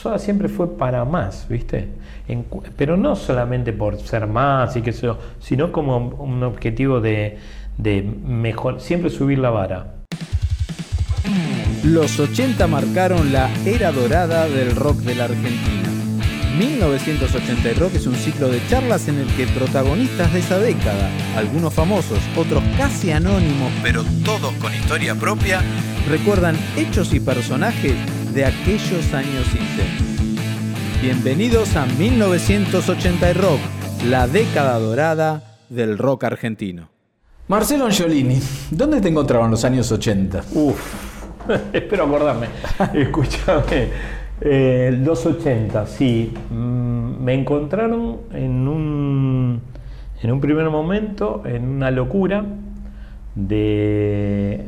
Soda siempre fue para más, ¿viste? Pero no solamente por ser más y sé yo, sino como un objetivo de, de mejor, siempre subir la vara. Los 80 marcaron la era dorada del rock de la Argentina. 1980 y Rock es un ciclo de charlas en el que protagonistas de esa década, algunos famosos, otros casi anónimos, pero todos con historia propia, recuerdan hechos y personajes de aquellos años intensos. Bienvenidos a 1980 y Rock, la década dorada del rock argentino. Marcelo Angiolini, ¿dónde te encontraron en los años 80? Uf, espero acordarme. Escúchame. Eh, los 80, sí. Mm, me encontraron en un, en un primer momento en una locura de...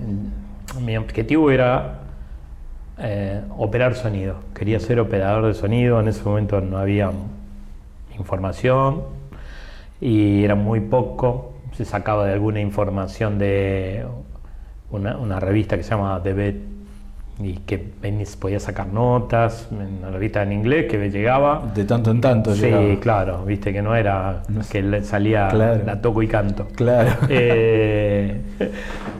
Mi objetivo era eh, operar sonido. Quería ser operador de sonido. En ese momento no había información y era muy poco. Se sacaba de alguna información de una, una revista que se llama The y que podía sacar notas, una revista en inglés que me llegaba. De tanto en tanto Sí, llegaba. claro, viste que no era que le salía Claro. la toco y canto. Claro. Eh,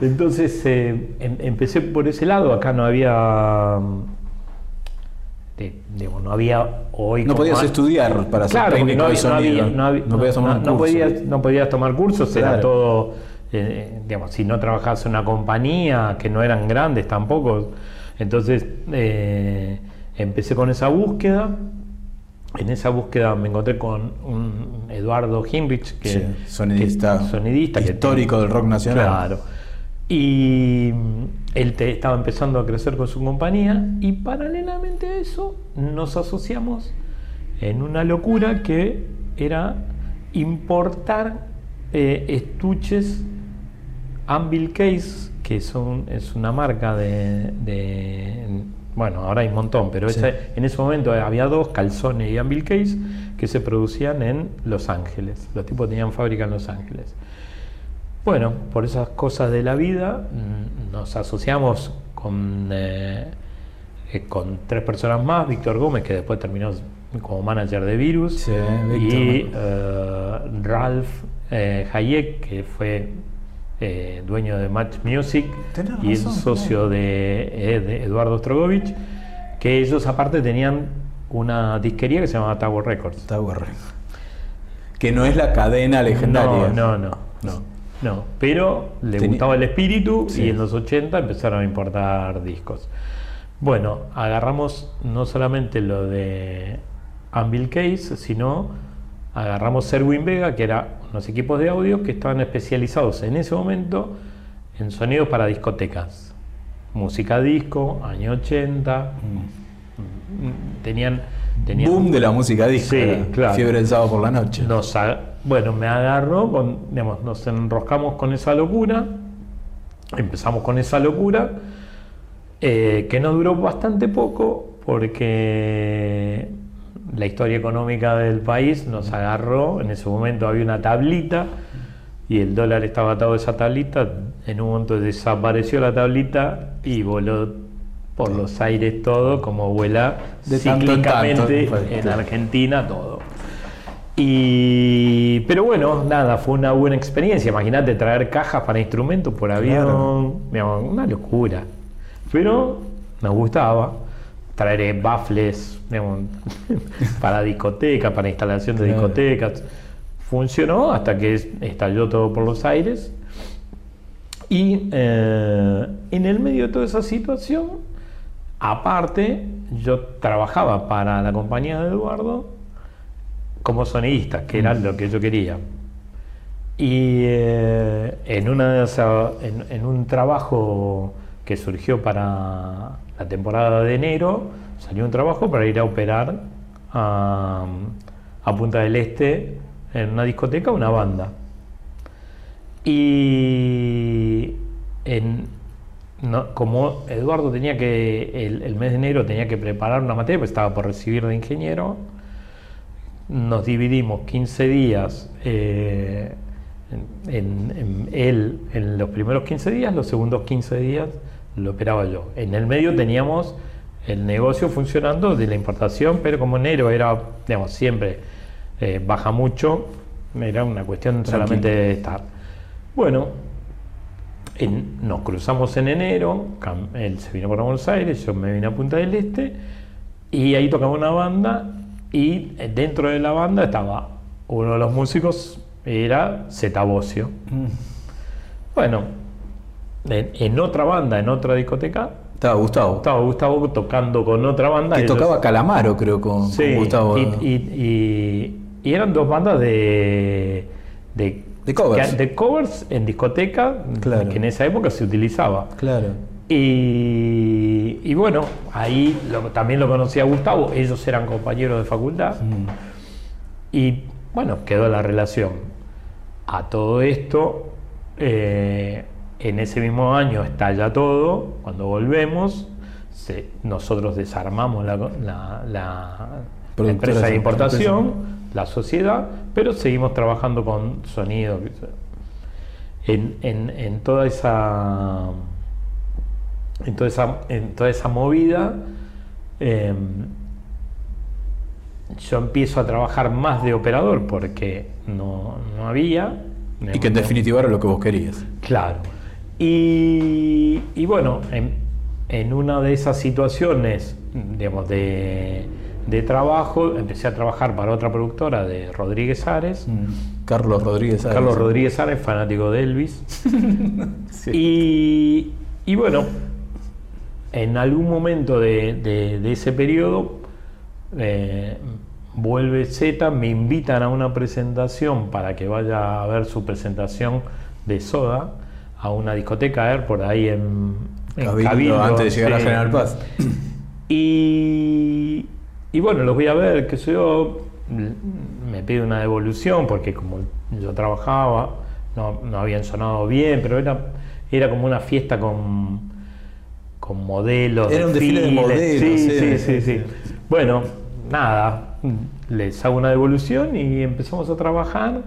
entonces eh, em- empecé por ese lado, acá no había. de- digo, no había hoy. No podías estudiar para ser Claro, porque técnico no de había, no había- sonido. no había- No podías tomar un no podías, no podías tomar cursos, era todo. eh, digamos, si no trabajabas en una compañía, que no eran grandes tampoco. Entonces eh, empecé con esa búsqueda. En esa búsqueda me encontré con un Eduardo Hinrich, que Sí, sonidista, que- sonidista que histórico del rock nacional. Claro. Y mm, él te- estaba empezando a crecer con su compañía y paralelamente a eso nos asociamos en una locura que era importar eh, estuches Anvil Case, que son, es una marca de, de- Bueno, ahora hay un montón, pero Sí. esa- en ese momento había dos, Calzone y Anvil Case, que se producían en Los Ángeles. Los tipos tenían fábrica en Los Ángeles. Bueno, por esas cosas de la vida mm, nos asociamos con, eh, eh, con tres personas más, Víctor Gómez, que después terminó como manager de Virus, Sí, y eh, Ralph eh, Hayek, que fue eh, dueño de Match Music y el socio de, eh, de Eduardo Strogovich, que ellos aparte tenían una disquería que se llamaba Tower Records. Tower Records. Que no es la cadena legendaria. No, no, no, no, no. Pero le Tenía- gustaba el espíritu Sí. y en los 80 empezaron a importar discos. Bueno, agarramos no solamente lo de Anvil Case, sino agarramos Serwin Vega, que era unos equipos de audio que estaban especializados en ese momento en sonidos para discotecas. Música disco, año 80. mm, Tenían, tenían Boom de la música disco. Sí, era claro. Fiebre del sábado por la noche. nos bueno, me agarró, con, digamos, nos enroscamos con esa locura, empezamos con esa locura, eh, que no duró bastante poco porque la historia económica del país nos agarró, en ese momento había una tablita y el dólar estaba atado a esa tablita, en un momento desapareció la tablita y voló por los aires todo, como vuela De tanto en tanto, cíclicamente en claro. Argentina todo. Y, pero bueno, nada, fue una buena experiencia. Imagínate traer cajas para instrumentos por avión, digamos, una locura. Pero nos gustaba traer baffles digamos, para discotecas, para instalación de Claro. discotecas. Funcionó hasta que es- estalló todo por los aires. Y eh, en el medio de toda esa situación, aparte, yo trabajaba para la compañía de Eduardo como sonidista, que era lo que yo quería. Y eh, en, una de esas- en, en un trabajo que surgió para la temporada de enero, salió un trabajo para ir a operar a, Punta del Este en una discoteca una banda. Y en- como Eduardo tenía que, el, mes de enero tenía que preparar una materia, pues estaba por recibir de ingeniero, nos dividimos 15 días eh, en- en él en los primeros 15 días, los segundos 15 días lo operaba yo. En el medio teníamos el negocio funcionando de la importación, pero como enero era, digamos, siempre eh, baja mucho, era una cuestión solamente de estar. Bueno, en- nos cruzamos en enero, él se vino para Buenos Aires, yo me vine a Punta del Este, y ahí tocaba una banda, y eh, dentro de la banda estaba uno de los músicos, era Zeta Bocio. Bueno, en, en otra banda, en otra discoteca, Estaba Gustavo. estaba Gustavo tocando con otra banda. Que ellos- tocaba Calamaro, creo, con, Gustavo. y, y- y- y eran dos bandas de, de, De covers. de covers en discoteca, Claro. que en esa época se utilizaba. Claro. Y, bueno, ahí lo- también lo conocía Gustavo, ellos eran compañeros de facultad. Y bueno, quedó la relación. A todo esto, eh, en ese mismo año estalla todo, cuando volvemos, se- nosotros desarmamos la, empresa de importación, la sociedad, pero seguimos trabajando con sonido. En, en- en toda esa en toda esa, en toda esa movida, eh, yo empiezo a trabajar más de operador porque no, no había. Y que en definitiva era lo que vos querías. Claro. Y, y bueno, en, en una de esas situaciones, digamos, de, de trabajo, empecé a trabajar para otra productora de Rodríguez Ares. Carlos Rodríguez. Ares. Carlos Rodríguez Ares, fanático de Elvis. Sí. Y, y bueno, en algún momento de, de- de ese periodo, eh, vuelve Z, me invitan a una presentación para que vaya a ver su presentación de Soda a una discoteca Air por ahí en, en Cabildo, Cabildo, antes de llegar a. General Paz. Y, y bueno, los voy a ver, sé yo, me pide una devolución porque como yo trabajaba, no, no habían sonado bien, pero era, era como una fiesta con, con modelos. Era un desfile de modelos, Sí, sí, sí, sí, sí, sí. sí. Bueno, nada, les hago una devolución y empezamos a trabajar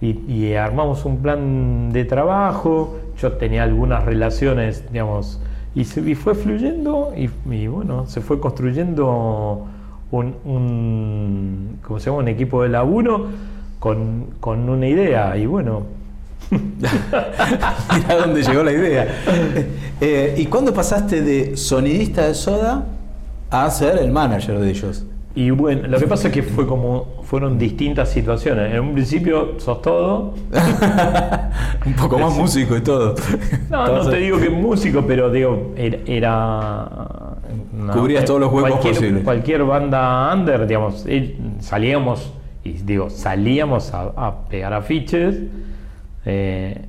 y, y armamos un plan de trabajo. Yo tenía algunas relaciones, digamos, y, se, fue fluyendo y, bueno, se fue construyendo un, un, ¿cómo se llama? un equipo de laburo con, con una idea y bueno, Mira dónde llegó la idea. Eh, ¿Y cuándo pasaste de sonidista de Soda a ser el manager de ellos? Y bueno, lo que pasa es que fue como fueron distintas situaciones. En un principio sos todo. Un poco más músico y todo. No, no te digo que músico, pero digo, era. era Cubrías todos los huecos cualquier, posibles. Cualquier banda under, digamos, eh, salíamos, y digo, salíamos a, a pegar afiches eh,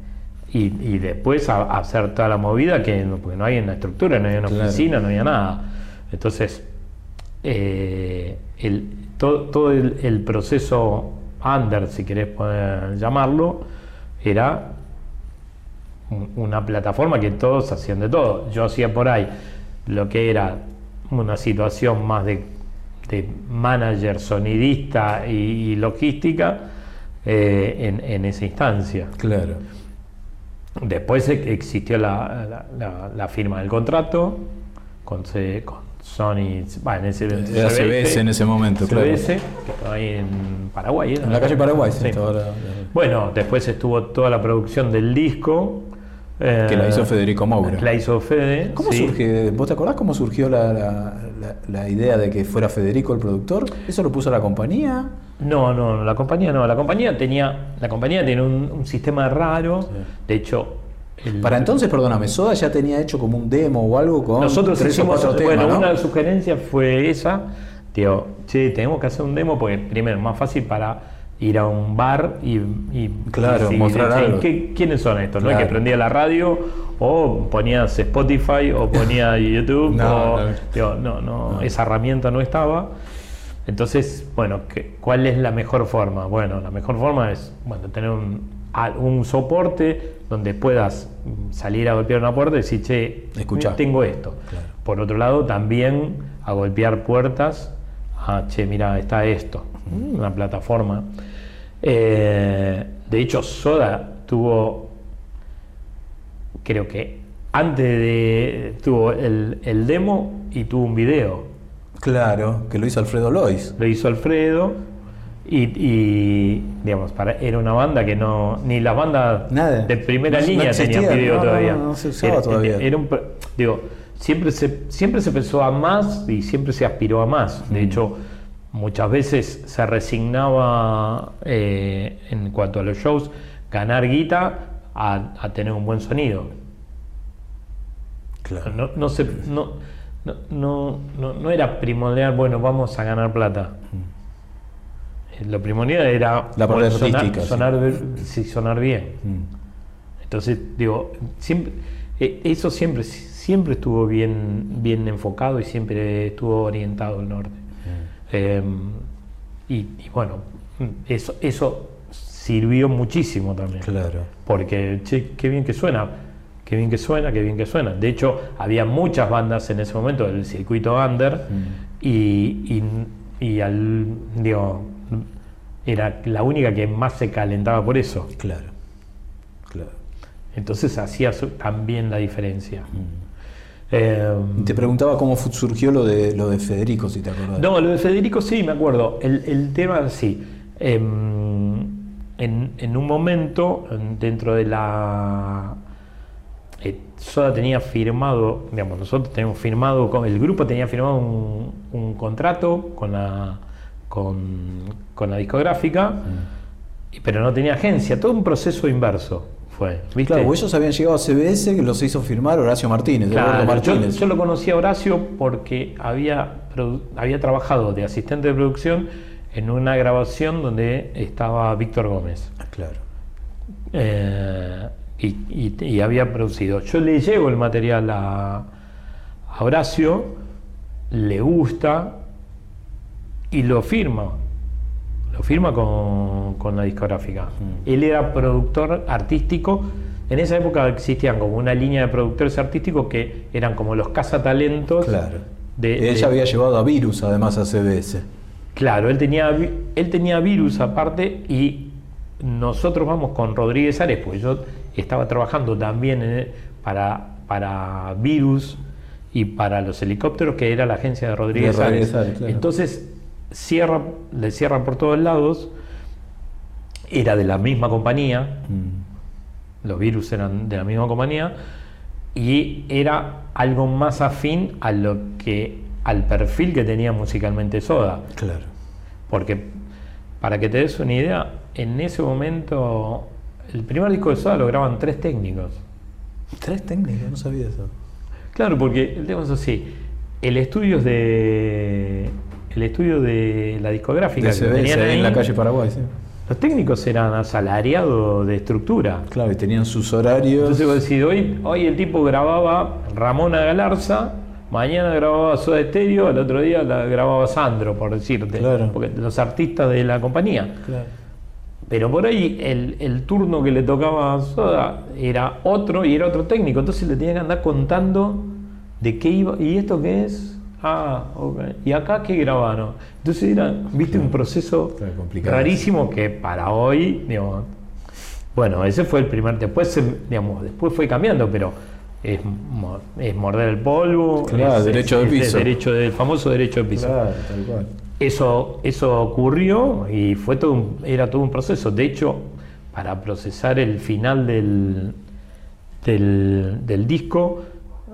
y, y después a, a hacer toda la movida que no, porque no había una estructura, no había una Claro. oficina, no había nada. Entonces, eh, el, todo, todo el, el proceso under, si querés poder llamarlo, era un- una plataforma que todos hacían de todo. Yo hacía por ahí lo que era una situación más de, de manager, sonidista y, y logística eh, en, en esa instancia. Claro. Después existió la, la- la- la firma del contrato con, con Sony, ese Era CBS en ese momento, claro. CBS, estaba ahí en Paraguay. ¿era? En la calle Paraguay, sí, Bueno, después estuvo toda la producción del disco. eh, Que la hizo Federico Moura. La hizo Fede. ¿Cómo sí. surge? ¿Vos te acordás cómo surgió la, la- la- la idea de que fuera Federico el productor? ¿Eso lo puso la compañía? No, no, la compañía no. La compañía tenía, la compañía tiene un, un sistema raro. De hecho, el- Para entonces, perdóname, Soda ya tenía hecho como un demo o algo con nosotros tres o hicimos, cuatro bueno, temas, ¿no? una sugerencia fue esa. Digo, che, tenemos que hacer un demo porque primero es más fácil para ir a un bar y, y- Claro, y mostrar decir, algo. ¿qué- ¿quiénes son estos? No Claro. que prendía la radio o ponías Spotify o ponía YouTube No, o, no. digo, no, no, esa herramienta no estaba. Entonces, bueno, ¿qué- ¿cuál es la mejor forma? Bueno, la mejor forma es bueno, tener un, a- un soporte donde puedas mm, salir a golpear una puerta y decir, che, Escuchá. tengo esto. Claro. Por otro lado, también a golpear puertas, a, che, mira, está esto, una plataforma. Eh, de hecho, Soda tuvo, creo que antes de. tuvo el, el demo y tuvo un video. Claro, que lo hizo Alfredo Lois. Lo hizo Alfredo. Y, y, digamos, para, era una banda que no. Ni las bandas Nada. de primera No- no línea existía, tenían video no, no, todavía. no, no se usaba Era- todavía. era un digo, siempre se, siempre se pensó a más y siempre se aspiró a más. De Mm. hecho, muchas veces se resignaba eh, en cuanto a los shows ganar guita a, a tener un buen sonido. Claro. No, no, se, no, no, no, no- no era primordial, bueno, vamos a ganar plata. Eh, Lo primordial era Mm. La parte bueno, sonar, artística, sonar, ver- sí, sonar bien. Mm. Entonces, digo, siempre, eh, eso siempre, siempre estuvo bien, bien enfocado y siempre estuvo orientado al norte. Eh, y, y bueno, eso, eso sirvió muchísimo también. Claro. Porque, che, qué bien que suena, qué bien que suena, qué bien que suena. De hecho, había muchas bandas en ese momento del circuito under Mm. y, y- y al, digo, era la única que más se calentaba por eso. Claro. Claro. Entonces hacía también la diferencia. Mm. Eh, Te preguntaba cómo surgió lo de lo de Federico, si te acordás. no, lo de Federico sí, me acuerdo. El, el tema sí. Em, en, en un momento, en- dentro de la. eh, Soda tenía firmado, digamos, nosotros teníamos firmado, el grupo tenía firmado un, un contrato con la, con, con la discográfica, pero no tenía agencia, todo un proceso inverso fue. ¿viste? Claro, ellos habían llegado a CBS que los hizo firmar Horacio Martínez, Claro, Eduardo yo, Martínez. yo lo conocí a Horacio porque había, había trabajado de asistente de producción en una grabación donde estaba Víctor Gómez. Ah, Claro. Eh, y, y- y había producido. Yo le llevo el material a, a Horacio, le gusta y lo firma. Lo firma con, con la discográfica. Mm. Él era productor artístico. En esa época existían como una línea de productores artísticos que eran como los cazatalentos. Claro. de- Ella había llevado a Virus además a CBS. Claro, él tenía, él tenía virus aparte y nosotros vamos con Rodríguez Ares, porque yo estaba trabajando también en- para, para virus y para los helicópteros, que era la agencia de Rodríguez, De Rodríguez Ares. Ares, claro. Entonces, cierra, le cierran por todos lados, era de la misma compañía, Mm. los virus eran de la misma compañía y era algo más afín a lo que al perfil que tenía musicalmente Soda. Claro. Porque, para que te des una idea, en ese momento, el primer disco de Soda lo graban tres técnicos. Tres técnicos, no sabía eso. Claro, porque el tema es así. El estudio es de. El estudio de la discográfica De que CBS tenían ahí en la calle Paraguay, sí. los técnicos eran asalariados de estructura. Claro, y tenían sus horarios. Entonces vos decís, hoy, hoy el tipo grababa Ramona Galarza, mañana grababa Soda Stereo, al otro día la grababa Sandro, por decirte. Claro. Porque los artistas de la compañía. Claro. Pero por ahí el, el turno que le tocaba a Soda era otro y era otro técnico. Entonces le tenía que andar contando de qué iba. ¿Y esto qué es? Ah, ok. ¿Y acá qué grabaron? Entonces era, viste, un proceso rarísimo que para hoy, digamos, bueno, ese fue el primer. Después, digamos, después fue cambiando, pero es, mo- es morder el polvo. Claro, es- derecho es- de piso. derecho del famoso derecho de piso. Claro, tal cual. Eso, eso ocurrió y fue todo un- era todo un proceso. De hecho, para procesar el final del, del, del disco,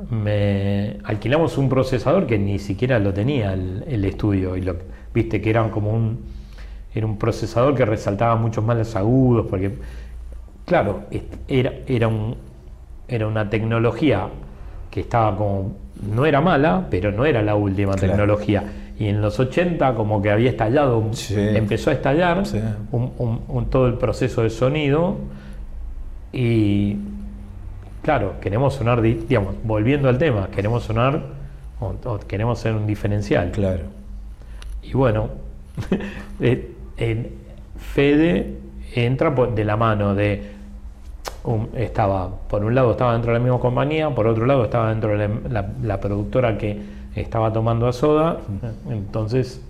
me alquilamos un procesador que ni siquiera lo tenía el, el estudio. Y lo, viste que era como un, era un procesador que resaltaba mucho más los agudos, porque, claro, era, era, un, era una tecnología que estaba como, no era mala, pero no era la última Claro. tecnología. Y en los 80 como que había estallado, Sí. empezó a estallar Sí. un- un- un- todo el proceso de sonido y claro, queremos sonar, di- digamos, volviendo al tema, queremos sonar o, o queremos ser un diferencial. Claro. Y bueno, eh, en Fede entra de la mano de un- estaba, por un lado estaba dentro de la misma compañía, por otro lado estaba dentro de la, la- la productora que estaba tomando a Soda, entonces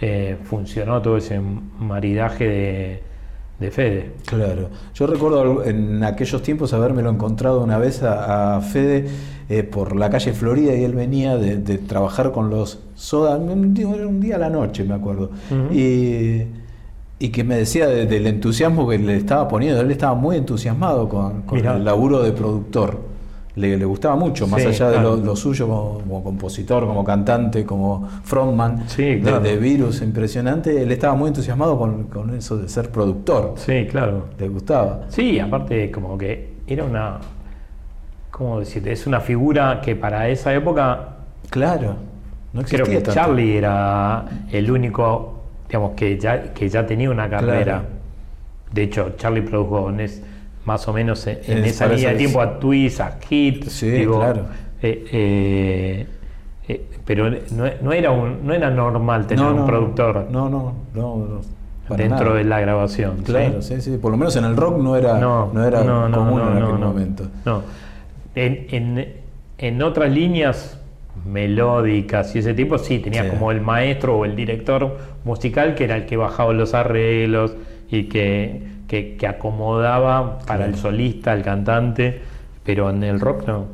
eh, funcionó todo ese maridaje de, de Fede. Claro. Yo recuerdo en aquellos tiempos habérmelo encontrado una vez a, a Fede eh, por la calle Florida y él venía de, de trabajar con los Soda, un día, un día a la noche, me acuerdo. Y, y que me decía de- del entusiasmo que le estaba poniendo. Él estaba muy entusiasmado con, el laburo de productor. Le, le gustaba mucho, más Sí, allá de claro. lo, lo suyo como, como compositor, como cantante, como frontman Sí, de- claro. de, Virus impresionante. Él estaba muy entusiasmado con, con eso de ser productor. Sí, claro. Le gustaba. Sí, aparte como que era una, ¿cómo decirte? Es una figura que para esa época Claro. No existía creo que tanto. Charlie era el único, digamos, que ya, que ya tenía una carrera. Claro. De hecho, Charlie produjo en es- más o menos en, en Es- esa línea de tiempo a Twist, a Hit. Sí, claro. eh, eh, eh, pero no, no era un, no era normal tener No, un productor No, no, no. dentro nada. de la grabación. Claro, sí, sí. Por lo menos en el rock no era, no, era no, no, común no, en aquel no. momento. No. En, en- en otras líneas melódicas y ese tipo, sí, tenías Sí. como el maestro o el director musical que era el que bajaba los arreglos y que, que- que acomodaba para el solista, el cantante, pero en el rock no.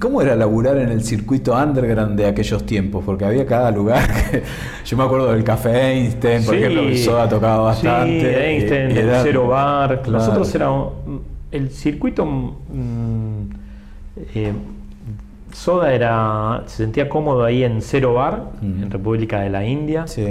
¿Cómo era laburar en el circuito underground de aquellos tiempos? Porque había cada lugar. que- yo me acuerdo del Café Einstein, por Sí. ejemplo, que Soda tocaba bastante. Sí, Einstein, y- y el era- Cero Bar. Claro. Nosotros éramos. El circuito. mm, eh, Soda era. Se sentía cómodo ahí en Cero Bar, Mm. en República de la India. Sí.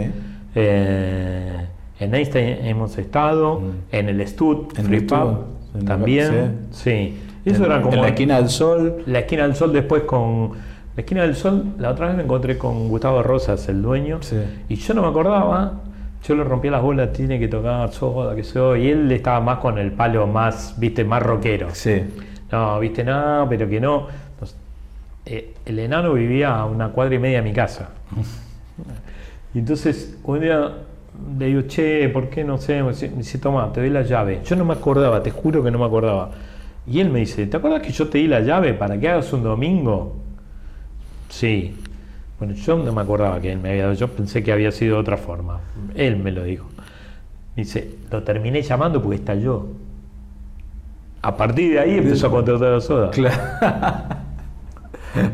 Eh, en Einstein hemos estado. Mm. En el Stud, En Free Stud, Pub, en la- también. Sí. Eso en, era como. en la esquina del sol. La esquina del sol después con. La esquina del sol, la otra vez me encontré con Gustavo Rosas, el dueño, Sí. y yo no me acordaba, yo le rompía las bolas, tiene que tocar soda, que soy, y él estaba más con el palo más, viste, más rockero. Sí. No, viste nada, pero que no. Eh, el enano vivía a una cuadra y media de mi casa. Y entonces un día le digo, che, ¿por qué no sé? Me dice, toma, te doy la llave. Yo no me acordaba, te juro que no me acordaba. Y él me dice, ¿te acuerdas que yo te di la llave para que hagas un domingo? Sí. Bueno, yo no me acordaba que él me había dado, yo pensé que había sido de otra forma. Él me lo dijo. Dice, lo terminé llamando porque estalló. A partir de ahí empezó a contratar a Soda. Claro.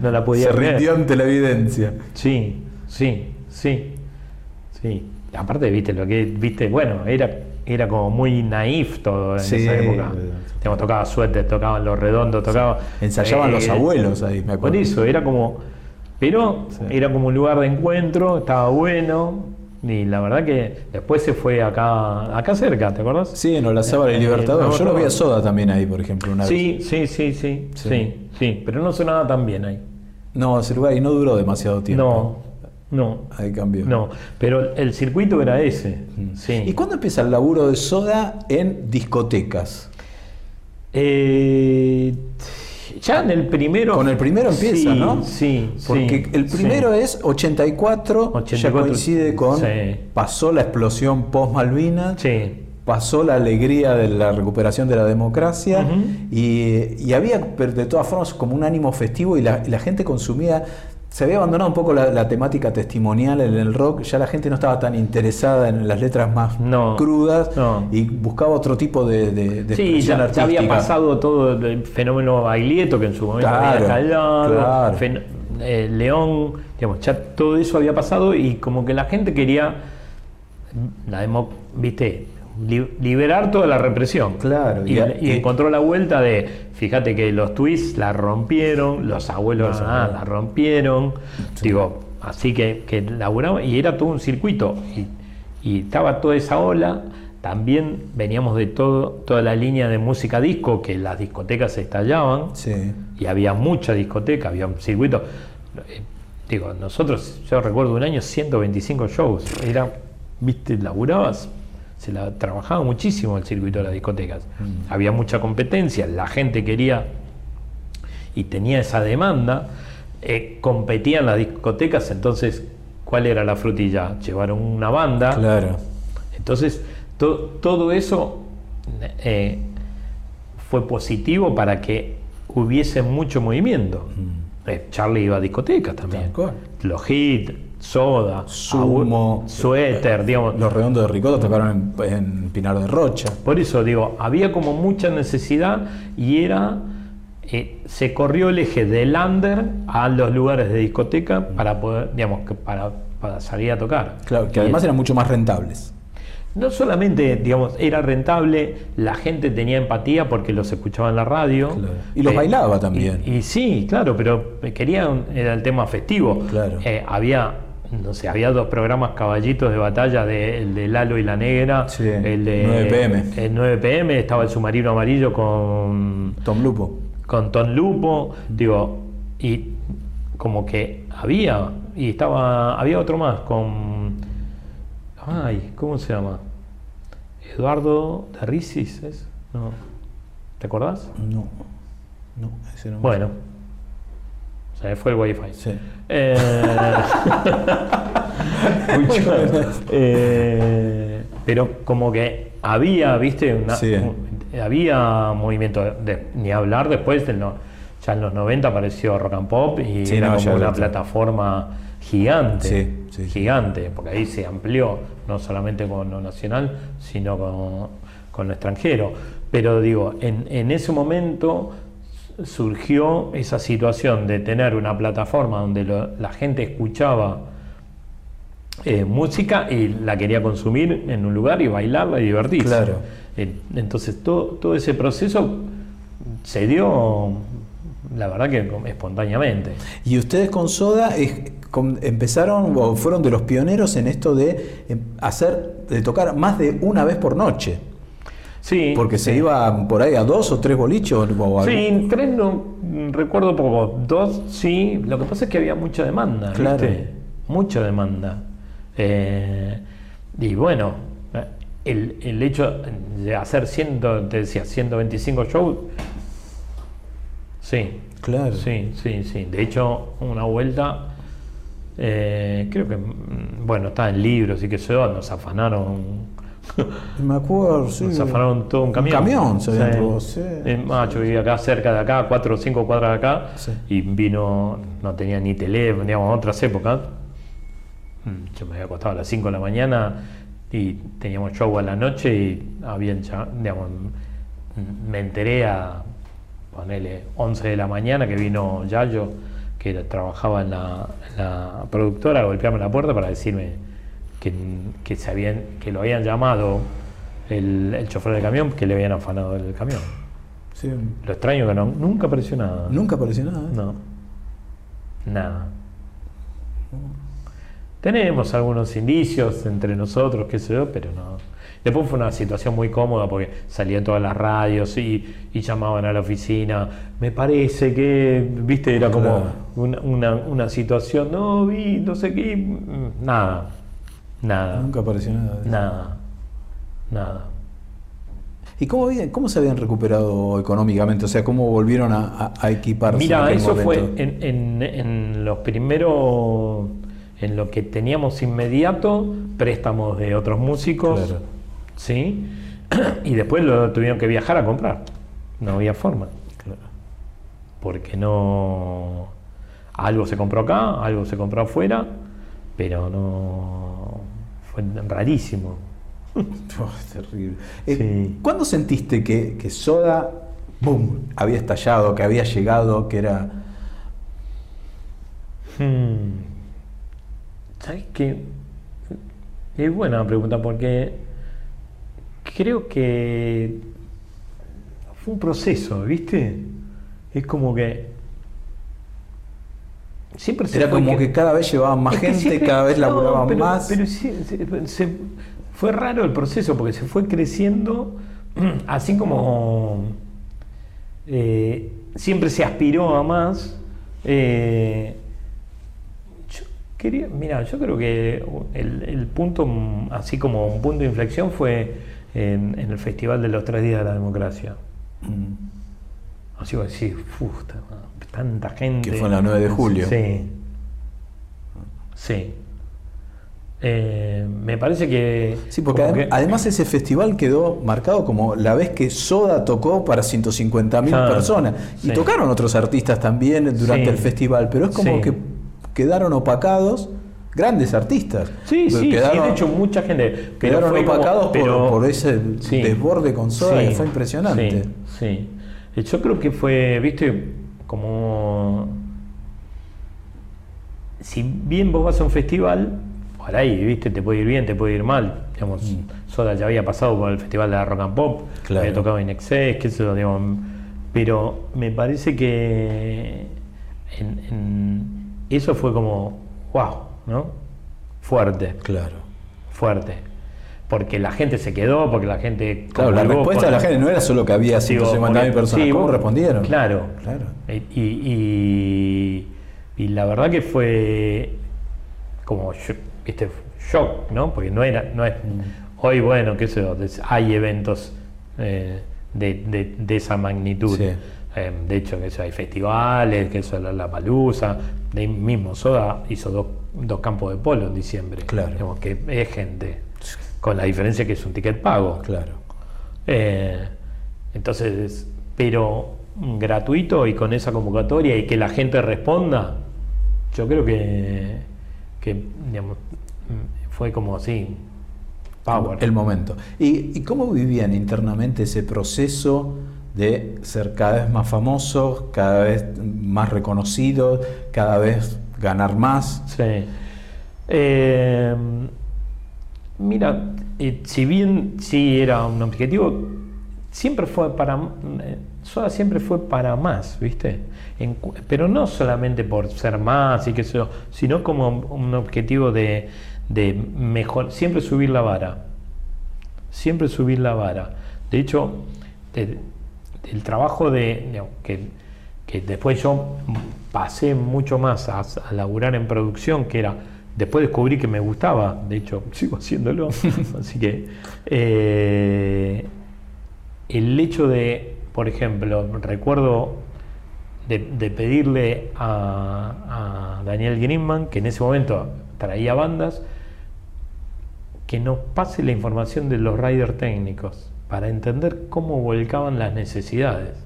No la podía Se rindió ante la evidencia. Sí, sí, sí, sí. Aparte, viste, lo que, viste, bueno, era, era como muy naif todo en Sí, esa época. eh, Digamos, tocaba suéter, tocaban los redondos, tocaban... Ensayaban eh, los abuelos ahí, me acuerdo. Por eso, era como... Pero Sí. era como un lugar de encuentro, estaba bueno. Y la verdad que después se fue acá, acá cerca, ¿te acuerdas? Sí, en Olazábal y Eh, Libertador. Yo lo vi a Soda también ahí, por ejemplo, una vez. Sí, sí, sí, sí, Sí. sí, sí, pero no sonaba tan bien ahí. No, ese lugar y no duró demasiado tiempo. No, no, Ahí cambió. no, pero el circuito era ese, sí. ¿Y cuándo empieza el laburo de Soda en discotecas? Eh, ya en el primero... Con el primero empieza, Sí, ¿no? Sí, Porque sí, el primero sí. es 84, ya 84, coincide con sí. pasó la explosión post Malvinas, Sí, pasó la alegría de la recuperación de la democracia y, y había de todas formas como un ánimo festivo y la, y la gente consumía, se había abandonado un poco la, la temática testimonial en el rock, ya la gente no estaba tan interesada en las letras más No, crudas no. y buscaba otro tipo de, de, de Sí, ya, había pasado todo el fenómeno Baglietto, que en su momento Claro, había estallado, claro. fen- eh, León, digamos, ya todo eso había pasado y como que la gente quería, la demo- viste, liberar toda la represión. Claro, y, y a- y y- encontró la vuelta de, fíjate que los twists la rompieron, los abuelos Los ah, la rompieron, digo, así que, que laburaba y era todo un circuito y, y estaba toda esa ola. También veníamos de todo, toda la línea de música disco, que las discotecas estallaban Sí. y había mucha discoteca, había un circuito. Eh, digo, nosotros, yo recuerdo un año 125 shows, era, viste, laburabas, se la trabajaba muchísimo el circuito de las discotecas. Mm. Había mucha competencia, la gente quería y tenía esa demanda, eh, competían las discotecas, entonces, ¿cuál era la frutilla? Llevaron una banda. Claro. Entonces, to- todo eso eh, fue positivo para que hubiese mucho movimiento. Eh, Charlie iba a discotecas también. Los hits, soda, Sumo. suéter, digamos. Los redondos de Ricota tocaron en, en Pinar de Rocha. Por eso digo, había como mucha necesidad y era, eh, se corrió el eje del under a los lugares de discoteca para poder, digamos, que para, para salir a tocar. Claro, que además eran mucho más rentables. No solamente, digamos, era rentable, la gente tenía empatía porque los escuchaba en la radio. Claro. Y los Eh, bailaba también. Y, y sí, claro, pero querían, era el tema festivo. Claro. Eh, había, no sé, había dos programas caballitos de batalla, de, el de Lalo y la Negra, Sí, el de 9 PM. El 9 PM, estaba el submarino amarillo con, Tom Lupo. con Ton Lupo, digo, y como que había, y estaba, había otro más con, ay, ¿cómo se llama? Eduardo de Ricis, ¿es? No. ¿Te acordás? No. No, ese no. Bueno, se fue el wifi. Sí. Eh, Mucho. Eh, pero como que había, viste, Una- Sí. un- había movimiento, de- ni hablar después, del no- ya en los 90 apareció Rock and Pop y Sí, era no, como una plataforma gigante, Sí, sí, sí. gigante, porque ahí se amplió, no solamente con lo nacional, sino con, con lo extranjero. Pero digo, en, en ese momento surgió esa situación de tener una plataforma donde lo- la gente escuchaba eh, música y la quería consumir en un lugar y bailarla y divertirse. Claro. En- Entonces todo, todo ese proceso se dio, la verdad que espontáneamente. Y ustedes con Soda es- con- empezaron o fueron de los pioneros en esto de em, hacer, de tocar más de una vez por noche. Sí, Porque se iba por ahí a dos o tres bolichos. o algo. Sí, tres no recuerdo poco, dos sí. Lo que pasa es que había mucha demanda, Claro. ¿viste? Mucha demanda. Eh, y bueno, eh, el, el hecho de hacer 100, te decía, 125 shows, sí, Claro. sí, sí, sí. De hecho, una vuelta, eh, creo que, mm, bueno, está en libros y que se nos afanaron Me acuerdo, sí. nos todo un camión. camión se habían Sí. sí. Eh, ah, yo vivía acá cerca de acá, cuatro o cinco cuadras de acá, Sí. y vino, no tenía ni teléfono, digamos, otras épocas. Mm, Yo me había acostado a las 5 de la mañana y teníamos show a la noche y habían, digamos, me enteré a, ponele, 11 de la mañana que vino Yayo, que trabajaba en la, en la productora, a golpearme la puerta para decirme que, que, se habían, que lo habían llamado el, el chofer del camión, que le habían afanado el camión. Sí. Lo extraño que no, nunca apareció nada. Nunca apareció nada. ¿eh? No. Nada. Tenemos algunos indicios entre nosotros, qué sé yo, pero no. Después fue una situación muy cómoda porque salían todas las radios y, y llamaban a la oficina. Me parece que, viste, era como una- una situación, no vi, no sé qué. mm, Nada. Nada. Nunca apareció nada. de eso. Nada. Nada. ¿Y cómo, habían- cómo se habían recuperado económicamente? O sea, ¿cómo volvieron a, a- a equiparse? Mira, eso fue en- en los primeros, en lo que teníamos inmediato, préstamos de otros músicos, Claro. ¿sí? Y después lo tuvieron que viajar a comprar. No había forma, Claro. porque no... Algo se compró acá, algo se compró afuera, pero no... Fue rarísimo. Oh, terrible. Eh, Sí. ¿Cuándo sentiste que, que Soda, boom, había estallado, que había llegado, que era... Hmm. ¿Sabes qué? Es buena pregunta porque creo que fue un proceso, ¿viste? Es como que siempre se Era fue como que cada vez llevaban más gente, siempre- cada vez no, laburaban pero- más. Pero sí, se- se- fue raro el proceso porque se fue creciendo, así como eh, siempre se aspiró a más. eh, yo quería, mira, yo creo que el, el punto, así como un punto de inflexión, fue en, en el Festival de los Tres Días de la Democracia. Mm. Así decir, "Uf, ta- tanta gente. Que fue en la 9 de julio. Sí. Sí. Eh, me parece que. Sí, porque como adem- que- además ese festival quedó marcado como la vez que Soda tocó para 150.000 Claro, personas. Y sí. tocaron otros artistas también durante Sí. el festival, pero es como Sí. que quedaron opacados grandes artistas. Sí, sí, Quedaron- de hecho mucha gente. Quedaron como- opacados por, por ese desborde con soda que fue impresionante. Sí, sí. Yo creo que fue, viste, como. Si bien vos vas a un festival, por ahí, viste, te puede ir bien, te puede ir mal. Digamos, Soda ya había pasado por el festival de la Rock and Pop, Claro. había tocado en Excess, qué sé yo, digamos. Pero me parece que en- en- eso fue como, wow, ¿no? Fuerte Claro. fuerte. Porque la gente se quedó, porque la gente. Claro, la respuesta de la gente no era solo que había Digo, 150.000 porque- personas. sí, ¿Cómo respondieron? Claro. Claro. Eh, Y, y, y la verdad que fue como, viste, shock, ¿no? Porque no era, no es. Hoy, bueno, qué sé yo, hay eventos eh, de, de- de esa magnitud. Sí. Eh, de hecho, que eso, hay festivales, que eso la, la Palusa, de mismo Soda hizo dos, dos campos de polo en diciembre. Claro. Digamos, que es gente. Con la diferencia que es un ticket pago. Claro. Eh, entonces, pero gratuito y con esa convocatoria y que la gente responda, yo creo que, que digamos, fue como así, power. El momento. ¿Y, y cómo vivían internamente ese proceso de ser cada vez más famosos, cada vez más reconocidos, cada vez ganar más? Sí. Eh, mira, eh, si bien sí era un objetivo, siempre fue para. eh, siempre fue para más, ¿viste? Pero no solamente por ser más y qué sé sino como un objetivo de, de mejor. Siempre subir la vara. Siempre subir la vara. De hecho, el trabajo de. que, que después yo pasé mucho más a, a laburar en producción, que era. Después descubrí que me gustaba, de hecho sigo haciéndolo. así que. eh, el hecho de, por ejemplo, recuerdo de, de pedirle a, a Daniel Greenman, que en ese momento traía bandas, que nos pase la información de los riders técnicos para entender cómo volcaban las necesidades.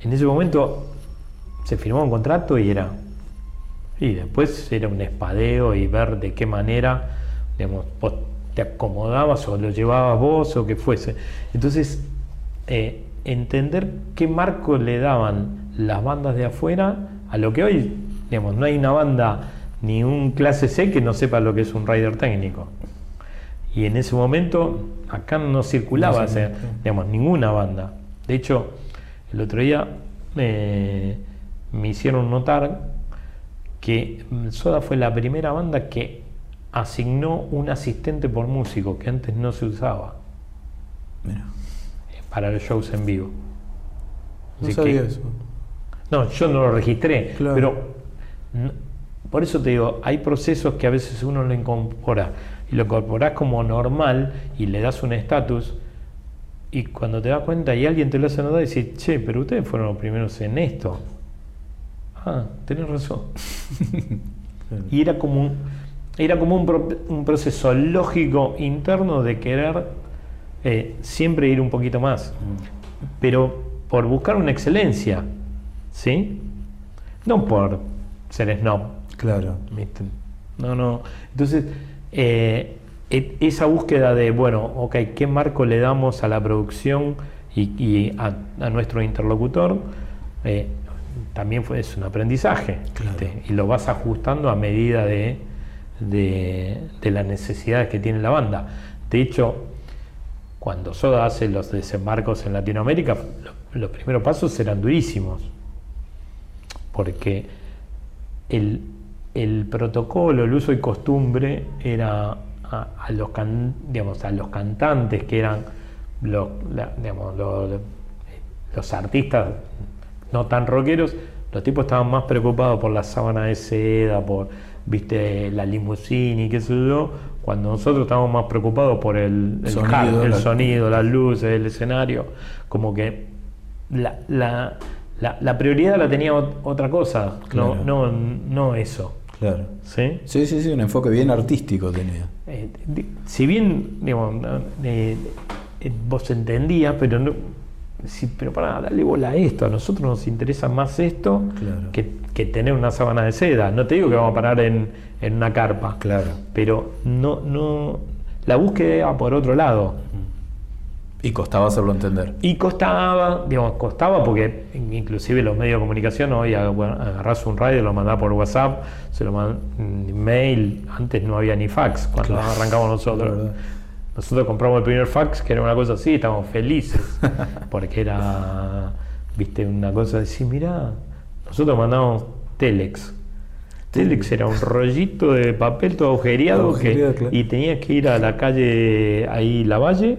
En ese momento se firmó un contrato y era. Y después era un espadeo y ver de qué manera digamos, vos te acomodabas o lo llevabas vos o que fuese. Entonces, eh, entender qué marco le daban las bandas de afuera a lo que hoy, digamos, no hay una banda ni un clase C que no sepa lo que es un rider técnico. Y en ese momento acá no circulaba No, sí, ese- sí. digamos, ninguna banda. De hecho, el otro día eh, me hicieron notar que Soda fue la primera banda que asignó un asistente por músico, que antes no se usaba Mira, eh, para los shows en vivo. no Así sabía que- eso. no, yo no lo registré, Claro. pero por eso te digo, hay procesos que a veces uno lo incorpora y lo incorporás como normal y le das un estatus y cuando te das cuenta y alguien te lo hace notar y dices, che, pero ustedes fueron los primeros en esto. Ah, tenés razón. Y era como un, era como un, pro- un proceso lógico interno de querer eh, siempre ir un poquito más, pero por buscar una excelencia, ¿sí? No por ser snob, Claro. ¿viste? No, no. Entonces, eh, e- esa búsqueda de, bueno, ok, ¿qué marco le damos a la producción y, y a, a nuestro interlocutor? Eh, también fue, es un aprendizaje. Y lo vas ajustando a medida de, de, de las necesidades que tiene la banda. De hecho, cuando Soda hace los desembarcos en Latinoamérica, lo- los primeros pasos eran durísimos. Porque el, el protocolo, el uso y costumbre era a, a los, can- digamos, a los cantantes que eran los, la- digamos, los, los artistas no tan rockeros, los tipos estaban más preocupados por la sábana de seda, por viste la limusina y qué sé yo, cuando nosotros estábamos más preocupados por el, el Sonido, hard, el la- sonido, las luces, el escenario, como que la, la- la- prioridad la tenía ot- otra cosa, Claro. no, no, no eso. Claro. ¿sí? Sí, sí, sí, un enfoque bien artístico tenía. Eh, si bien digamos, no, eh, vos entendías, pero no, Sí, pero para darle bola a esto, a nosotros nos interesa más esto Claro. que, que tener una sábana de seda. No te digo que vamos a parar en, en una carpa, Claro. pero no, no, la búsqueda iba por otro lado. Y costaba hacerlo entender. Y costaba, digamos, costaba porque inclusive los medios de comunicación hoy agarrás un radio, lo mandás por WhatsApp, se lo mandan mail, antes no había ni fax cuando Claro. arrancamos nosotros. Nosotros compramos el primer fax, que era una cosa así, estábamos felices, porque era, viste, una cosa de decir, mirá, nosotros mandamos Telex. Telex era un rollito de papel todo agujereado, que- Agujereado, claro. y tenías que ir a la calle ahí La Valle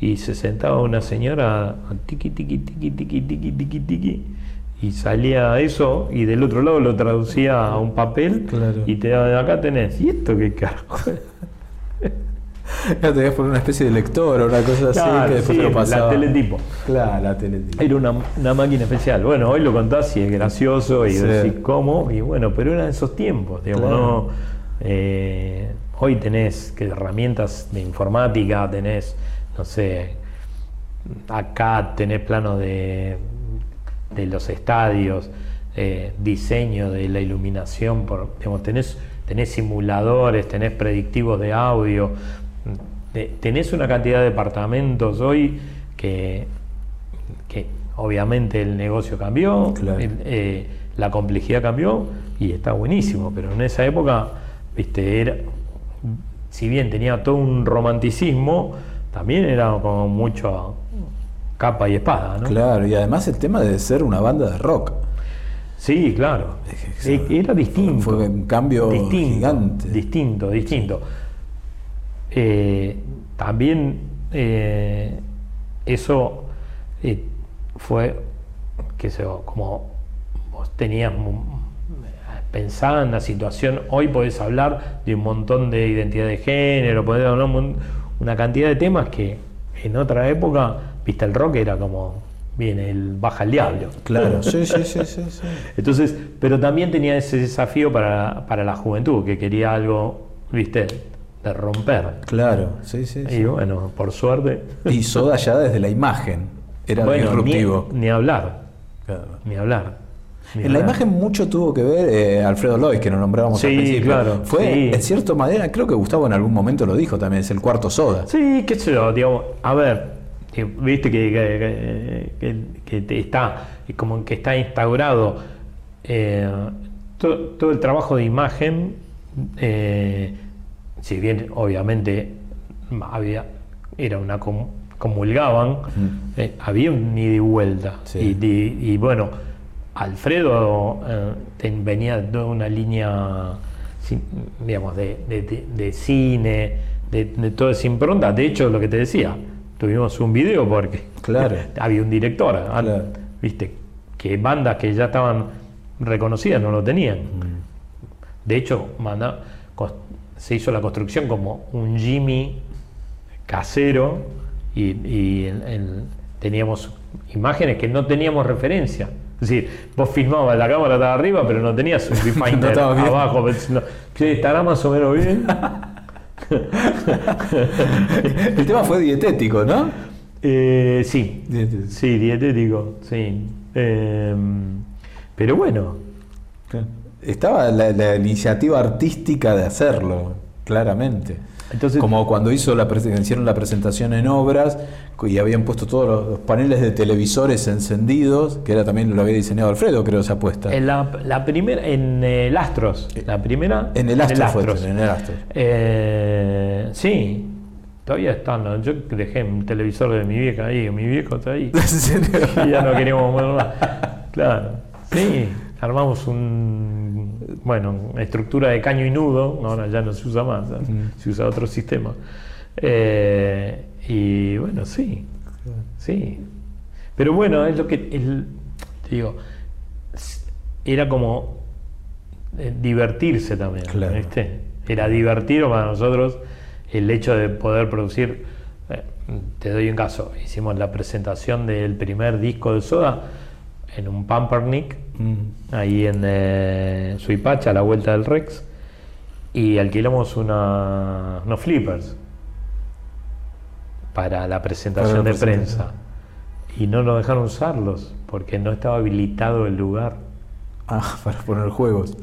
y se sentaba una señora tiqui tiqui tiqui tiqui tiqui tiqui tiqui y salía eso y del otro lado lo traducía a un papel Claro. y te daba acá tenés y esto qué carajo Ya te por una especie de lector o una cosa así que después sí, lo pasaba. la teletipo. Claro, la teletipo. Era una, una máquina especial. Bueno, hoy lo contás y es gracioso y Sí. decís cómo, y bueno, pero eran esos tiempos, digamos, Claro. ¿no? Eh, hoy tenés que herramientas de informática, tenés, no sé, acá tenés planos de, de los estadios, eh, diseño de la iluminación, por, digamos, tenés, tenés simuladores, tenés predictivos de audio, tenés una cantidad de departamentos hoy que, que obviamente el negocio cambió, Claro. eh, la complejidad cambió y está buenísimo, pero en esa época, viste, era, si bien tenía todo un romanticismo, también era como mucho capa y espada, ¿no? Claro, y además el tema de ser una banda de rock. Sí, claro. Eh, Era distinto. Fue un cambio distinto, gigante. Distinto, distinto. Eh, también eh, eso eh, fue, que se como vos tenías pensada en la situación, hoy podés hablar de un montón de identidad de género, podés hablar un una cantidad de temas que en otra época, viste, el rock era como, viene el baja el diablo. Claro, sí, sí, sí, sí, sí. Entonces, pero también tenía ese desafío para, para la juventud, que quería algo, viste, de romper. Claro, sí, sí. sí. Y bueno, por suerte. Y Soda ya desde la imagen era bueno, disruptivo. Ni, ni hablar, Claro. ni hablar. ni En la imagen mucho tuvo que ver eh, Alfredo Lois, que nos nombrábamos al Sí, principio. claro, Fue, sí. en cierta manera, creo que Gustavo en algún momento lo dijo también, es el cuarto Soda. Sí, qué sé yo, digamos, a ver, eh, viste que, que- que- que te está, como que está instaurado eh, to- todo, el trabajo de imagen, eh, si bien obviamente había, era una com- comulgaban, eh, había un ida y vuelta. Sí. Y, y- y bueno, Alfredo eh, ten- venía de una línea, digamos, de, de- cine, de, de toda esa impronta. De hecho, lo que te decía, tuvimos un video porque Claro. había un director, ah, Claro. viste, que bandas que ya estaban reconocidas no lo tenían. De hecho, manda- se hizo la construcción como un Jimmy casero y, y en- en- teníamos imágenes que no teníamos referencia. Es decir, vos filmabas, la cámara estaba arriba, pero no tenías un No viewfinder bien. abajo. pensando, "Che, ¿Estará más o menos bien? el tema fue dietético, ¿no? Eh, sí, Dietético. sí, dietético, sí. Em, pero bueno, Estaba la, la iniciativa artística de hacerlo, claramente. Entonces- Como cuando hizo la, hicieron la presentación en obras y habían puesto todos los, los paneles de televisores encendidos, que era también lo había diseñado Alfredo, creo, esa apuesta. en la, la primera, en el Astros, la primera. En el Astro fue, Astros. en el Astro. Eh, sí, todavía están. ¿no? Yo dejé un televisor de mi vieja ahí, mi viejo está ahí. ¿En y ya no queríamos nada. Claro, sí, armamos un. Bueno, estructura de caño y nudo, ahora ya no se usa más, ¿sabes? se usa otro sistema. Eh, y bueno, sí, sí. Pero bueno, es lo que. te digo, era como eh, divertirse también. Claro. ¿viste? Era divertido para nosotros el hecho de poder producir. eh, te doy un caso: hicimos la presentación del primer disco de Soda en un Pampernick, Mm. ahí en eh, Suipacha, a la vuelta del Rex, y alquilamos una, unos flippers para la presentación Para la de presentación. prensa. y no nos dejaron usarlos porque no estaba habilitado el lugar. Ah, para poner juegos.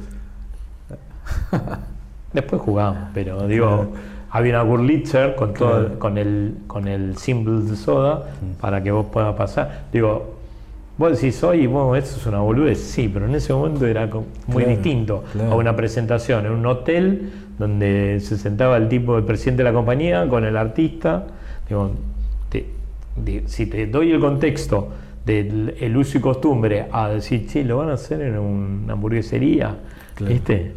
Después jugamos, pero digo, había una Wurlitzer con todo, Claro. con el con el símbolo de soda Mm. para que vos puedas pasar. Digo, vos decís hoy, bueno, eso es una boludez, sí, pero en ese momento era muy Claro, distinto claro. a una presentación en un hotel donde se sentaba el tipo, el presidente de la compañía con el artista. Digo, te- si te doy el contexto del el uso y costumbre a decir, sí, lo van a hacer en una hamburguesería, Claro. ¿viste?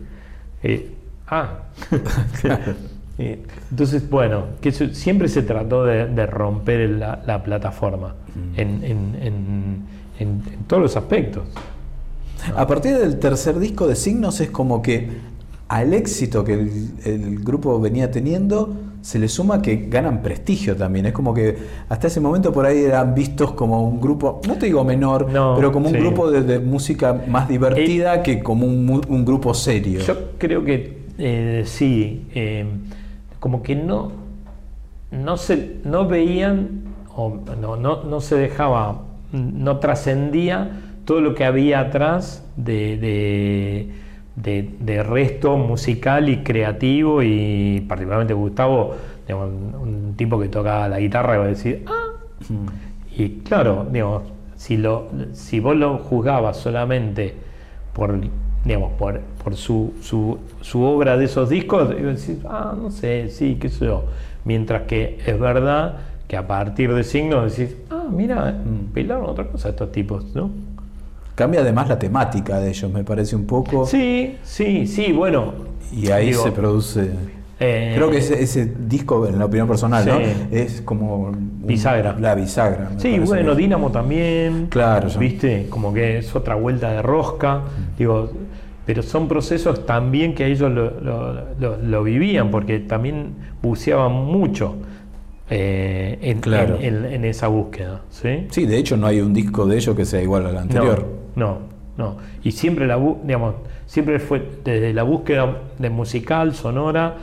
Eh, ah, Eh, entonces, bueno, que eso- siempre se trató de, de romper la, la plataforma en, en- en- en- en todos los aspectos. A partir del tercer disco de Signos es como que al éxito que el, el grupo venía teniendo se le suma que ganan prestigio también. Es como que hasta ese momento por ahí eran vistos como un grupo, no te digo menor, No, pero como un sí. grupo de, de música más divertida que como un grupo serio. Yo creo que eh, sí, eh, como que no, no, se, no veían o no, no, no se dejaba, no trascendía todo lo que había atrás de, de, de- de resto musical y creativo y particularmente Gustavo, digamos, un, un tipo que tocaba la guitarra va a decir, ah, Mm. y claro, digamos, si, lo, si vos lo juzgabas solamente por, digamos, por, por su, su, su obra de esos discos, iba a decir, ah, no sé, sí, qué sé yo. Mientras que es verdad que a partir de signos decís, ah, mira, Mm. pilaron otra cosa estos tipos, ¿no? Cambia además la temática de ellos, me parece un poco. Sí, sí, sí, bueno. Y ahí digo, se produce. eh, Creo que ese, ese disco, en la opinión personal, ¿no? Es como. un- Bisagra. La bisagra. Sí, bueno, que- Dinamo también. Claro. ¿Viste? Como que es otra vuelta de rosca. Digo, pero son procesos también que ellos lo, lo- lo- lo vivían, porque también buceaban mucho eh, en, Claro. en- en- en esa búsqueda. ¿sí? Sí, de hecho no hay un disco de ellos que sea igual al anterior. No, no, no. Y siempre la digamos, siempre fue desde la búsqueda de musical, sonora,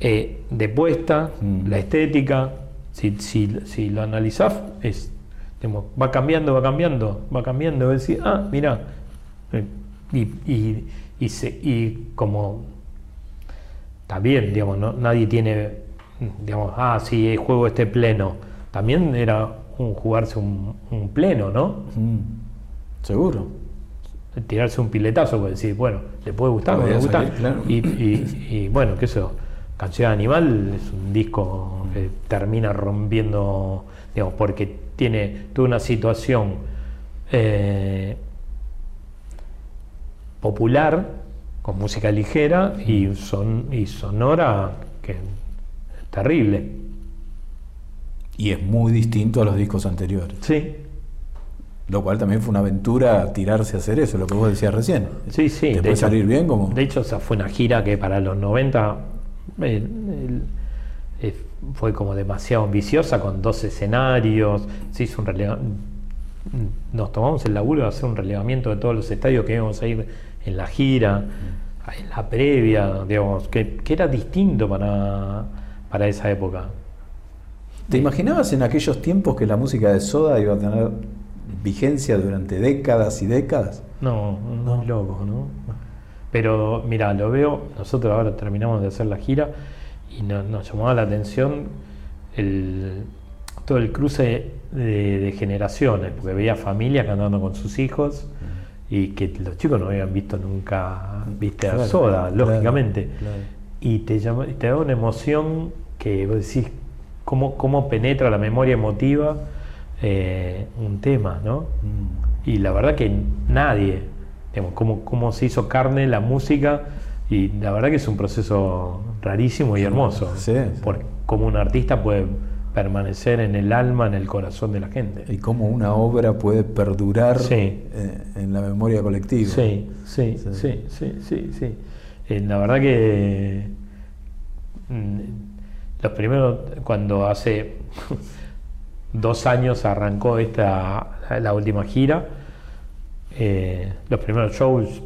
eh, de puesta, Mm. la estética. Si, si, si lo analizás, es, digamos, va cambiando, va cambiando, va cambiando. Y decís, ah, mira. Y, y, y, se- y como también, digamos, no- nadie tiene, digamos, ah, sí, juego este pleno. También era un jugarse un, un pleno, ¿no? Mm, Seguro. tirarse un piletazo, pues decir, bueno, le puede gustar, no le gusta. salir, claro. Y, y- y, bueno, sé yo, Canción Animal es un disco que termina rompiendo, digamos, porque tiene toda una situación eh, popular, con música ligera y, son, y sonora que terrible. Y es muy distinto a los discos anteriores. Sí, Lo cual también fue una aventura tirarse a hacer eso, lo que vos decías recién. Sí, sí. ¿Te de puede hecho- salir bien como? De hecho, esa fue una gira que para los 90 eh, el- eh, fue como demasiado ambiciosa, con dos escenarios. Se hizo un releva- Nos tomamos el laburo de hacer un relevamiento de todos los estadios que íbamos a ir en la gira, en la previa, digamos, que, que era distinto para, para esa época. ¿Te imaginabas en aquellos tiempos que la música de Soda iba a tener vigencia durante décadas y décadas? No, no, loco, ¿no? Pero mira, lo veo, nosotros ahora terminamos de hacer la gira y no- nos llamaba la atención el, todo el cruce de, de generaciones, porque veía familias cantando con sus hijos y que los chicos no habían visto nunca, viste, a Soda, claro, lógicamente. claro. Y te, llama, te da una emoción que vos decís, cómo, cómo penetra la memoria emotiva eh, un tema, ¿no? Mm. Y la verdad que nadie, digamos, cómo, cómo se hizo carne la música, y la verdad que es un proceso rarísimo y hermoso. Sí, sí. Por cómo un artista puede permanecer en el alma, en el corazón de la gente. Y cómo una obra puede perdurar Sí. en la memoria colectiva. Sí, Sí. sí, sí, sí, sí. Eh, la verdad que mm, los primeros, cuando hace dos años arrancó esta la, última gira, eh, los primeros shows,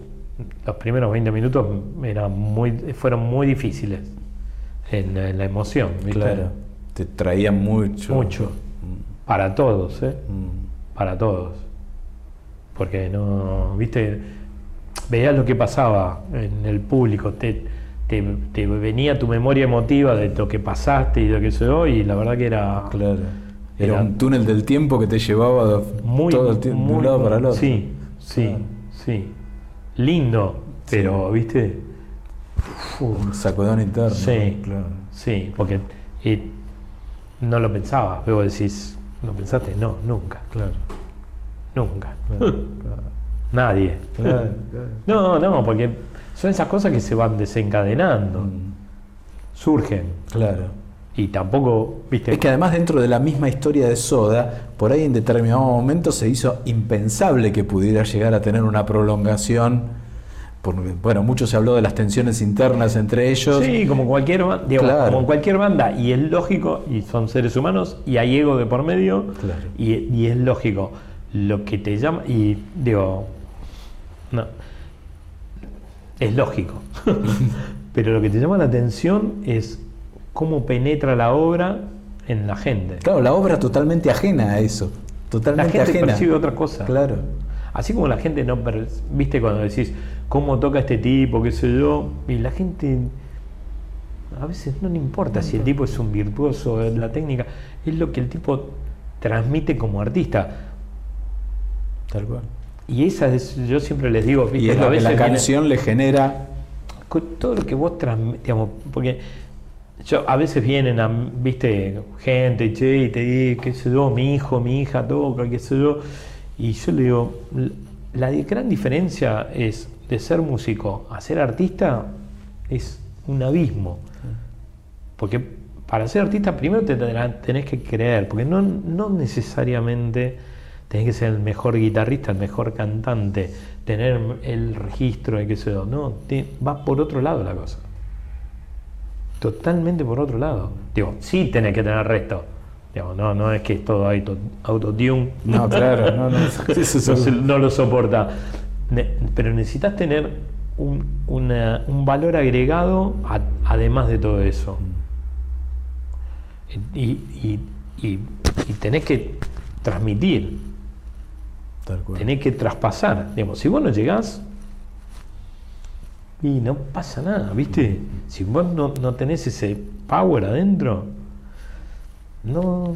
los primeros 20 minutos eran muy, fueron muy difíciles en, en la emoción, ¿viste? Claro. Te traía mucho. Mucho. Mm. Para todos, ¿eh? Mm. Para todos. Porque no, viste, veías lo que pasaba en el público, te, te, te venía tu memoria emotiva de lo que pasaste y lo que se dio, y la verdad que era Claro. Era, Era- un túnel del tiempo que te llevaba de- muy, todo el tiempo de un lado para el otro. Sí, sí, Claro. sí. Lindo, pero, viste, uf, Un sacudón interno. Sí. Claro. Sí, porque eh, no lo pensaba. Luego decís, ¿lo pensaste? No, nunca, Claro. nunca. Claro. claro. Nadie. Claro, claro. No, no, porque son esas cosas que se van desencadenando, Mm. surgen. Claro. Y tampoco, viste, Es que además dentro de la misma historia de Soda, por ahí en determinado momento se hizo impensable que pudiera llegar a tener una prolongación. Porque, bueno, mucho se habló de las tensiones internas entre ellos. Sí, como cualquier, digamos, Claro. como cualquier banda, y es lógico, y son seres humanos, y hay ego de por medio, Claro. y, y es lógico. Lo que te llama, y digo, no, es lógico, pero lo que te llama la atención es cómo penetra la obra en la gente. Claro, la obra totalmente ajena a eso. La Totalmente gente ajena. percibe otra cosa. Claro. Así como la gente no, viste cuando decís cómo toca este tipo, qué sé yo, y la gente a veces no le importa si el tipo es un virtuoso la técnica, es lo que el tipo transmite como artista. Tal cual. Y esa es, yo siempre les digo, Y viste, es a lo que la viene- canción le genera. todo lo que vos digamos, porque yo, a veces vienen a, viste, gente, che, y te dice, qué sé yo, mi hijo, mi hija toca, qué sé yo, y yo le digo, "L- la gran diferencia es de ser músico a ser artista es un abismo, porque para ser artista primero te tenés que creer, porque no, no necesariamente tenés que ser el mejor guitarrista, el mejor cantante, tener el registro de qué sé yo, no, te- va por otro lado la cosa. Totalmente por otro lado. Digo, sí tenés que tener resto. Digamos, no, no es que es todo auto- autotune. No, claro, no, no. No, lo soporta. Ne- pero necesitas tener un, una- un valor agregado a- además de todo eso. Y, y- y- y tenés que transmitir. Tenés que traspasar. Digamos, si vos no llegás, y no pasa nada, ¿viste? Si vos no, no tenés ese power adentro, no.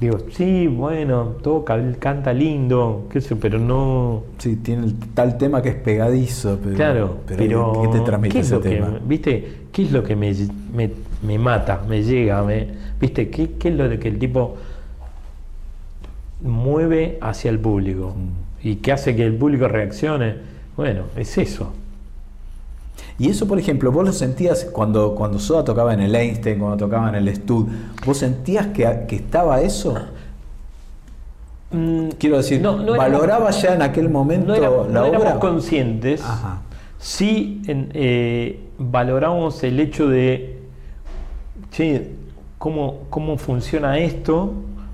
Digo, sí, bueno, toca, él canta lindo, qué sé, pero no. Sí, tiene el tal tema que es pegadizo, pero, Claro, pero, ¿qué te transmite ¿qué es ese lo que- tema? ¿Viste? ¿Qué es lo que me, me, me mata, me llega? Me, ¿Viste? ¿Qué, ¿Qué es lo de que el tipo mueve hacia el público? Mm. ¿Y qué hace que el público reaccione? Bueno, es eso. Y eso, por ejemplo, vos lo sentías cuando, cuando Soda tocaba en el Einstein, cuando tocaba en el Stud, ¿vos sentías que, que estaba eso? Mm, Quiero decir, no, no éramos- ¿valoraba ya en aquel momento no éramos, la no éramos obra? conscientes, Ajá. sí en- eh, valoramos el hecho de, che, ¿cómo, cómo funciona esto?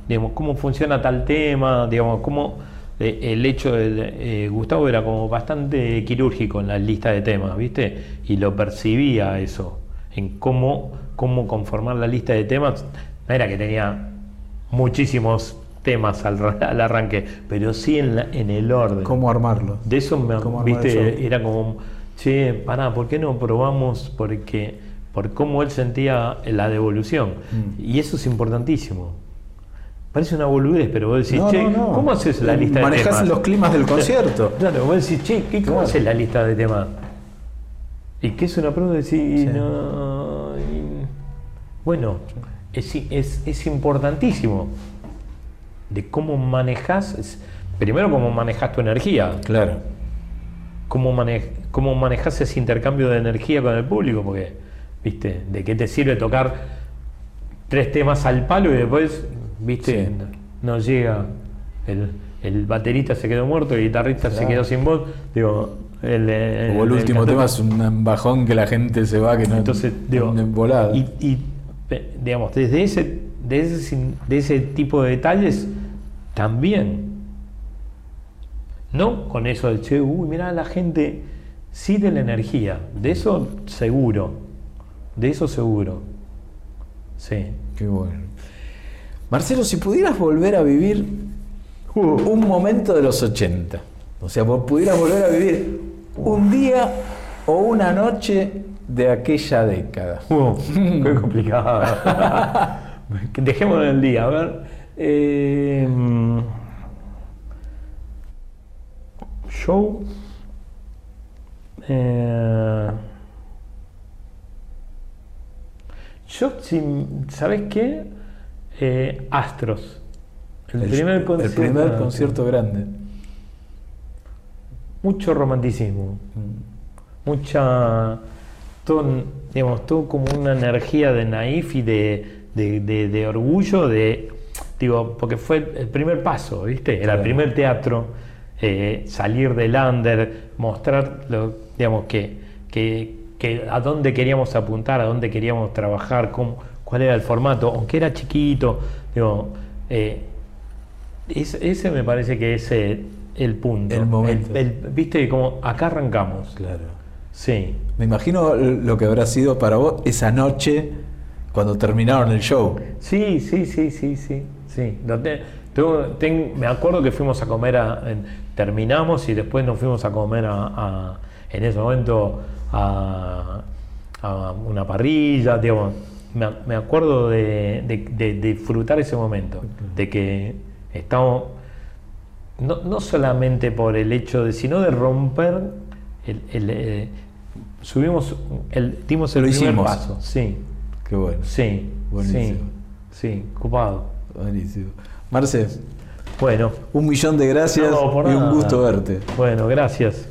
Digamos, ¿Cómo funciona tal tema? Digamos, ¿cómo, eh, el hecho de eh, Gustavo era como bastante quirúrgico en la lista de temas, ¿viste? Y lo percibía eso, en cómo, cómo conformar la lista de temas. No era que tenía muchísimos temas al, ra- al arranque, pero sí en, la- en el orden. ¿Cómo armarlo? De eso me ¿Cómo armar viste, era como, che, pará, ¿por qué no probamos? Porque, por cómo él sentía la devolución. Mm. Y eso es importantísimo. Parece una boludez, pero vos decís, No, che, no, no. ¿cómo haces la lista de Manejás temas? los climas del concierto. Claro, vos decís, che, ¿qué, ¿cómo haces la lista de temas? ¿Y qué es una prueba? Decís, Sí. no. y- Bueno, es, es, es importantísimo de cómo manejas, es- primero cómo manejas tu energía, Claro. cómo, mane- cómo manejas ese intercambio de energía con el público, porque, viste, ¿de qué te sirve tocar tres temas al palo y después, viste, Sí. no llega, el, el baterista se quedó muerto, el guitarrista se quedó sin voz, digo, el, O el último tema es un bajón que la gente se va, que no entonces, digo, volada. y, y, digamos, desde ese, de ese, sin- de ese tipo de detalles, también. No con eso de, che, uy, mirá la gente, sí de la energía, de eso seguro, de eso seguro. Sí. Qué bueno. Marcelo, si pudieras volver a vivir un momento de los 80, o sea, vos pudieras volver a vivir un día o una noche de aquella década. Uh, qué complicado. Dejémoslo en el día, a ver. Eh, show. Eh, yo, si- ¿sabes qué? Eh, Astros. El, primer concierto. el primer concierto grande. Mucho romanticismo. mucha todo, digamos, todo como una energía de naif y de, de, de- de orgullo de digo porque fue el primer paso viste era el primer teatro eh, salir del under mostrar lo, digamos que, que, que a dónde queríamos apuntar a dónde queríamos trabajar cómo, cuál era el formato aunque era chiquito digo eh, ese, ese me parece que es eh, el punto El momento. el- viste como acá arrancamos Claro. Sí, Me imagino lo que habrá sido para vos esa noche cuando terminaron el show. sí, sí, sí, sí, sí, sí. Tengo- me acuerdo que fuimos a comer, a, en- terminamos y después nos fuimos a comer a, a- en ese momento a, a una parrilla, digamos. Me, acuerdo de, de- de- de disfrutar ese momento, de que estamos, no, no solamente por el hecho de, sino de romper el, el, eh, subimos, el, dimos el Lo primer hicimos. paso, sí. Qué bueno. Sí, Buenísimo. sí, sí, ocupado. Buenísimo. Marce, Bueno, un millón de gracias No, y un gusto verte. bueno, gracias.